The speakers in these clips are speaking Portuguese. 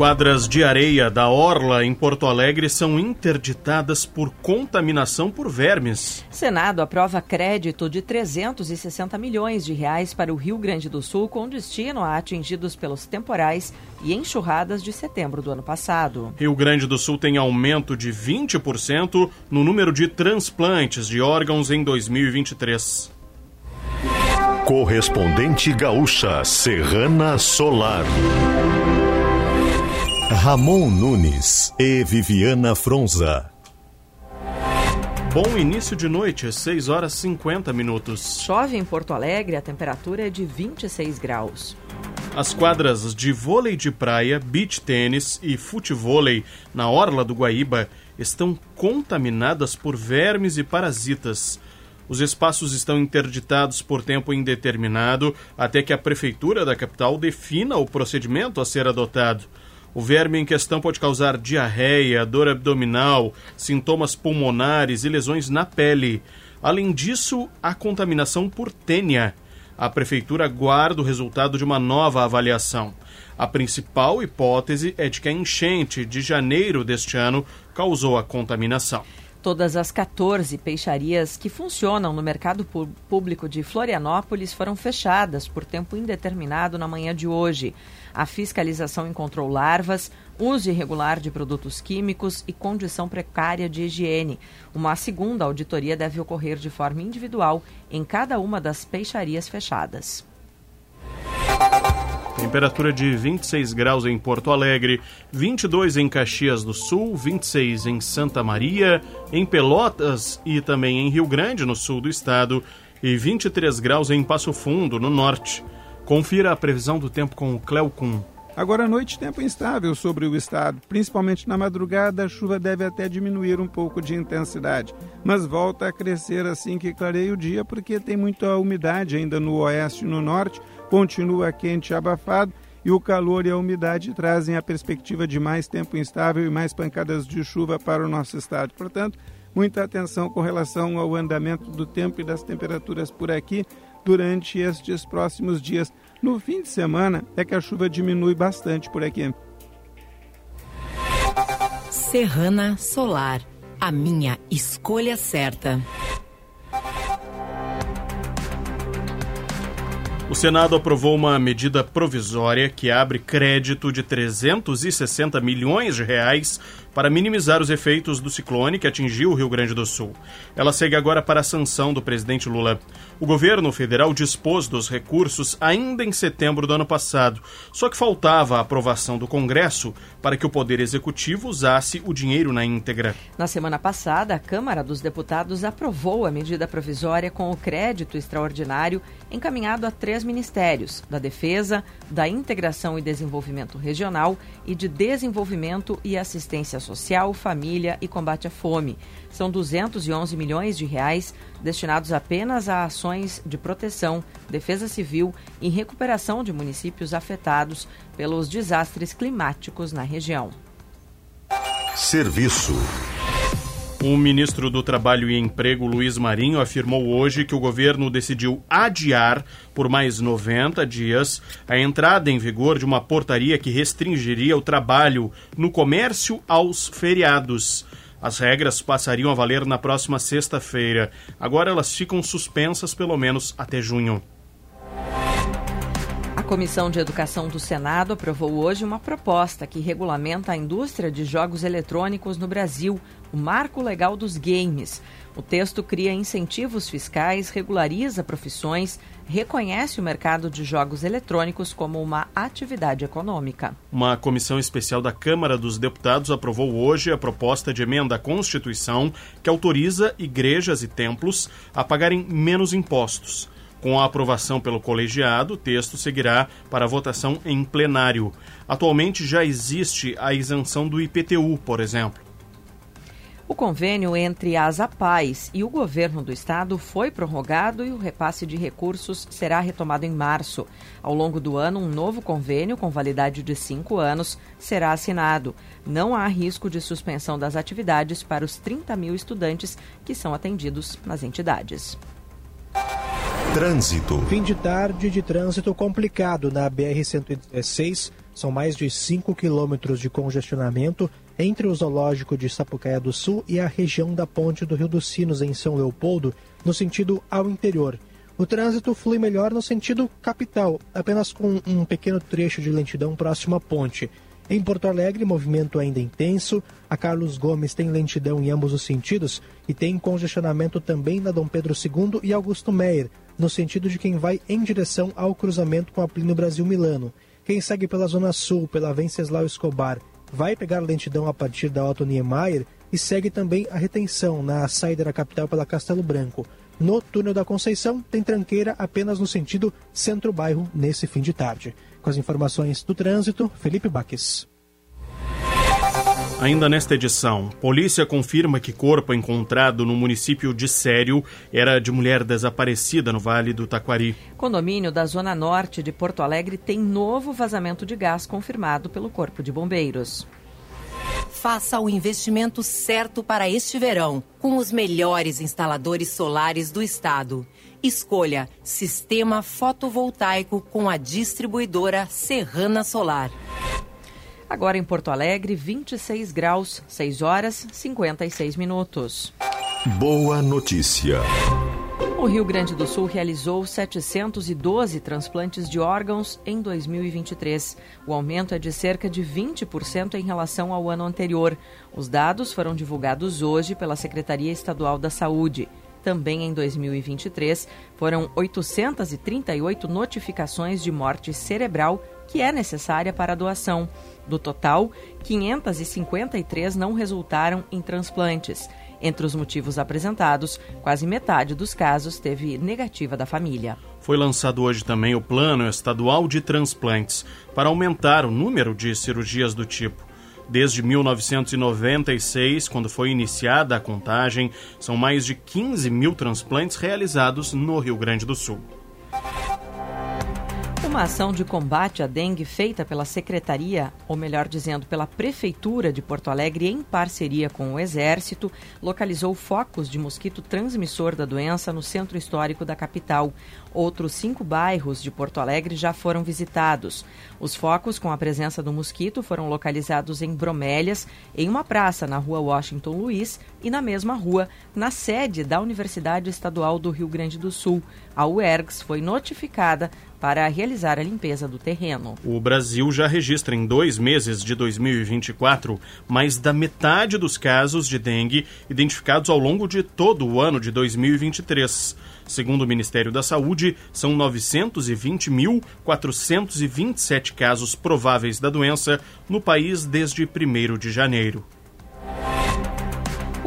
quadras de areia da Orla, em Porto Alegre, são interditadas por contaminação por vermes. Senado aprova crédito de 360 milhões de reais para o Rio Grande do Sul, com destino a atingidos pelos temporais e enxurradas de setembro do ano passado. Rio Grande do Sul tem aumento de 20% no número de transplantes de órgãos em 2023. Correspondente gaúcha Serrana Solar. Ramon Nunes e Viviana Fronza. Bom início de noite, 6 horas 50 minutos. Chove em Porto Alegre, a temperatura é de 26 graus. As quadras de vôlei de praia, beach tênis e futevôlei na orla do Guaíba estão contaminadas por vermes e parasitas. Os espaços estão interditados por tempo indeterminado até que a prefeitura da capital defina o procedimento a ser adotado. O verme em questão pode causar diarreia, dor abdominal, sintomas pulmonares e lesões na pele. Além disso, a contaminação por tênia. A prefeitura guarda o resultado de uma nova avaliação. A principal hipótese é de que a enchente de janeiro deste ano causou a contaminação. Todas as 14 peixarias que funcionam no mercado público de Florianópolis foram fechadas por tempo indeterminado na manhã de hoje. A fiscalização encontrou larvas, uso irregular de produtos químicos e condição precária de higiene. Uma segunda auditoria deve ocorrer de forma individual em cada uma das peixarias fechadas. Temperatura de 26 graus em Porto Alegre, 22 em Caxias do Sul, 26 em Santa Maria, em Pelotas e também em Rio Grande, no sul do estado, e 23 graus em Passo Fundo, no norte. Confira a previsão do tempo com o Cleocum. Agora à noite, tempo instável sobre o estado. Principalmente na madrugada, a chuva deve até diminuir um pouco de intensidade, mas volta a crescer assim que clareia o dia, porque tem muita umidade ainda no oeste e no norte, continua quente e abafado, e o calor e a umidade trazem a perspectiva de mais tempo instável e mais pancadas de chuva para o nosso estado. Portanto, muita atenção com relação ao andamento do tempo e das temperaturas por aqui durante estes próximos dias. No fim de semana é que a chuva diminui bastante por aqui. Serrana Solar, a minha escolha certa. O Senado aprovou uma medida provisória que abre crédito de 360 milhões de reais para minimizar os efeitos do ciclone que atingiu o Rio Grande do Sul. Ela segue agora para a sanção do presidente Lula. O governo federal dispôs dos recursos ainda em setembro do ano passado, só que faltava a aprovação do Congresso para que o Poder Executivo usasse o dinheiro na íntegra. Na semana passada, a Câmara dos Deputados aprovou a medida provisória com o crédito extraordinário encaminhado a três ministérios: da Defesa, da Integração e Desenvolvimento Regional e de Desenvolvimento e Assistência Social, Família e Combate à Fome. São 211 milhões de reais destinados apenas a ações de proteção, defesa civil e recuperação de municípios afetados pelos desastres climáticos na região. Serviço. O ministro do Trabalho e Emprego, Luiz Marinho, afirmou hoje que o governo decidiu adiar por mais 90 dias a entrada em vigor de uma portaria que restringiria o trabalho no comércio aos feriados. As regras passariam a valer na próxima sexta-feira. Agora elas ficam suspensas pelo menos até junho. A Comissão de Educação do Senado aprovou hoje uma proposta que regulamenta a indústria de jogos eletrônicos no Brasil, o Marco Legal dos Games. O texto cria incentivos fiscais, regulariza profissões, reconhece o mercado de jogos eletrônicos como uma atividade econômica. Uma comissão especial da Câmara dos Deputados aprovou hoje a proposta de emenda à Constituição que autoriza igrejas e templos a pagarem menos impostos. Com a aprovação pelo colegiado, o texto seguirá para votação em plenário. Atualmente já existe a isenção do IPTU, por exemplo. O convênio entre as APAES e o governo do estado foi prorrogado e o repasse de recursos será retomado em março. Ao longo do ano, um novo convênio com validade de cinco anos será assinado. Não há risco de suspensão das atividades para os 30 mil estudantes que são atendidos nas entidades. Trânsito. Fim de tarde de trânsito complicado na BR-116 São mais de 5 quilômetros de congestionamento entre o zoológico de Sapucaia do Sul e a região da ponte do Rio dos Sinos, em São Leopoldo, no sentido ao interior. O trânsito flui melhor no sentido capital, apenas com um pequeno trecho de lentidão próximo à ponte. Em Porto Alegre, movimento ainda intenso. A Carlos Gomes tem lentidão em ambos os sentidos e tem congestionamento também na Dom Pedro II e Augusto Meyer, no sentido de quem vai em direção ao cruzamento com a Plínio Brasil Milano. Quem segue pela Zona Sul, pela Venceslau Escobar, vai pegar lentidão a partir da Otto Niemeyer e segue também a retenção na saída da capital pela Castelo Branco. No túnel da Conceição, tem tranqueira apenas no sentido centro-bairro nesse fim de tarde. Com as informações do trânsito, Felipe Baques. Ainda nesta edição, polícia confirma que corpo encontrado no município de Sério era de mulher desaparecida no Vale do Taquari. Condomínio da Zona Norte de Porto Alegre tem novo vazamento de gás confirmado pelo Corpo de Bombeiros. Faça o investimento certo para este verão, com os melhores instaladores solares do estado. Escolha Sistema Fotovoltaico com a distribuidora Serrana Solar. Agora em Porto Alegre, 26 graus, 6 horas 56 minutos. Boa notícia. O Rio Grande do Sul realizou 712 transplantes de órgãos em 2023. O aumento é de cerca de 20% em relação ao ano anterior. Os dados foram divulgados hoje pela Secretaria Estadual da Saúde. Também em 2023, foram 838 notificações de morte cerebral que é necessária para a doação. Do total, 553 não resultaram em transplantes. Entre os motivos apresentados, quase metade dos casos teve negativa da família. Foi lançado hoje também o Plano Estadual de Transplantes para aumentar o número de cirurgias do tipo. Desde 1996, quando foi iniciada a contagem, são mais de 15 mil transplantes realizados no Rio Grande do Sul. Uma ação de combate à dengue feita pela Secretaria, ou melhor dizendo, pela Prefeitura de Porto Alegre, em parceria com o Exército, localizou focos de mosquito transmissor da doença no centro histórico da capital. Outros cinco bairros de Porto Alegre já foram visitados. Os focos com a presença do mosquito foram localizados em Bromélias, em uma praça na rua Washington Luiz e na mesma rua, na sede da Universidade Estadual do Rio Grande do Sul. A UERGS foi notificada para realizar a limpeza do terreno. O Brasil já registra em dois meses de 2024 mais da metade dos casos de dengue identificados ao longo de todo o ano de 2023. Segundo o Ministério da Saúde, são 920.427 casos prováveis da doença no país desde 1 de janeiro.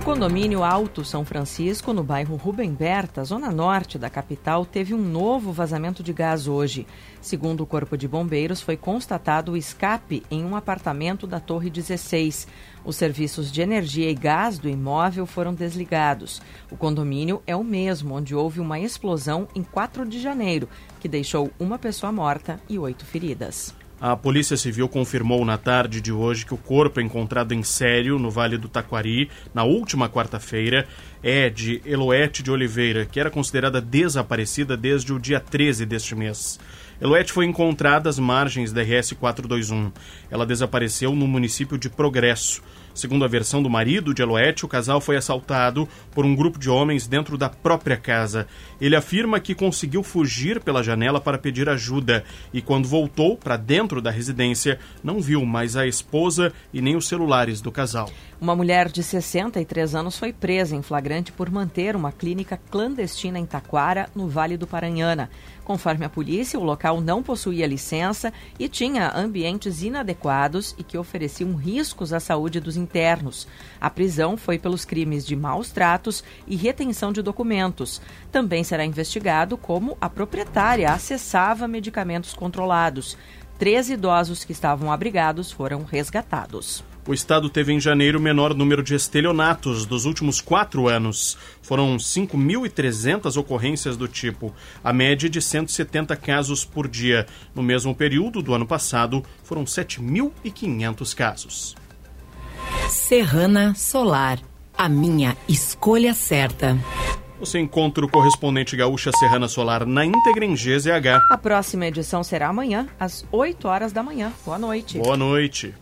Condomínio Alto São Francisco, no bairro Rubem Berta, zona norte da capital, teve um novo vazamento de gás hoje. Segundo o Corpo de Bombeiros, foi constatado o escape em um apartamento da Torre 16. Os serviços de energia e gás do imóvel foram desligados. O condomínio é o mesmo onde houve uma explosão em 4 de janeiro, que deixou uma pessoa morta e oito feridas. A Polícia Civil confirmou na tarde de hoje que o corpo encontrado em Sério, no Vale do Taquari, na última quarta-feira, é de Eloete de Oliveira, que era considerada desaparecida desde o dia 13 deste mês. Eloete foi encontrada às margens da RS 421. Ela desapareceu no município de Progresso. Segundo a versão do marido de Eloete, o casal foi assaltado por um grupo de homens dentro da própria casa. Ele afirma que conseguiu fugir pela janela para pedir ajuda e, quando voltou para dentro da residência, não viu mais a esposa e nem os celulares do casal. Uma mulher de 63 anos foi presa em flagrante por manter uma clínica clandestina em Taquara, no Vale do Paranhana. Conforme a polícia, o local não possuía licença e tinha ambientes inadequados e que ofereciam riscos à saúde dos internos. A prisão foi pelos crimes de maus tratos e retenção de documentos. Também será investigado como a proprietária acessava medicamentos controlados. Três idosos que estavam abrigados foram resgatados. O estado teve em janeiro o menor número de estelionatos dos últimos quatro anos. Foram 5.300 ocorrências do tipo, a média de 170 casos por dia. No mesmo período do ano passado, foram 7.500 casos. Serrana Solar, a minha escolha certa. Você encontra o correspondente gaúcha Serrana Solar na íntegra em GZH. A próxima edição será amanhã, às 8 horas da manhã. Boa noite. Boa noite.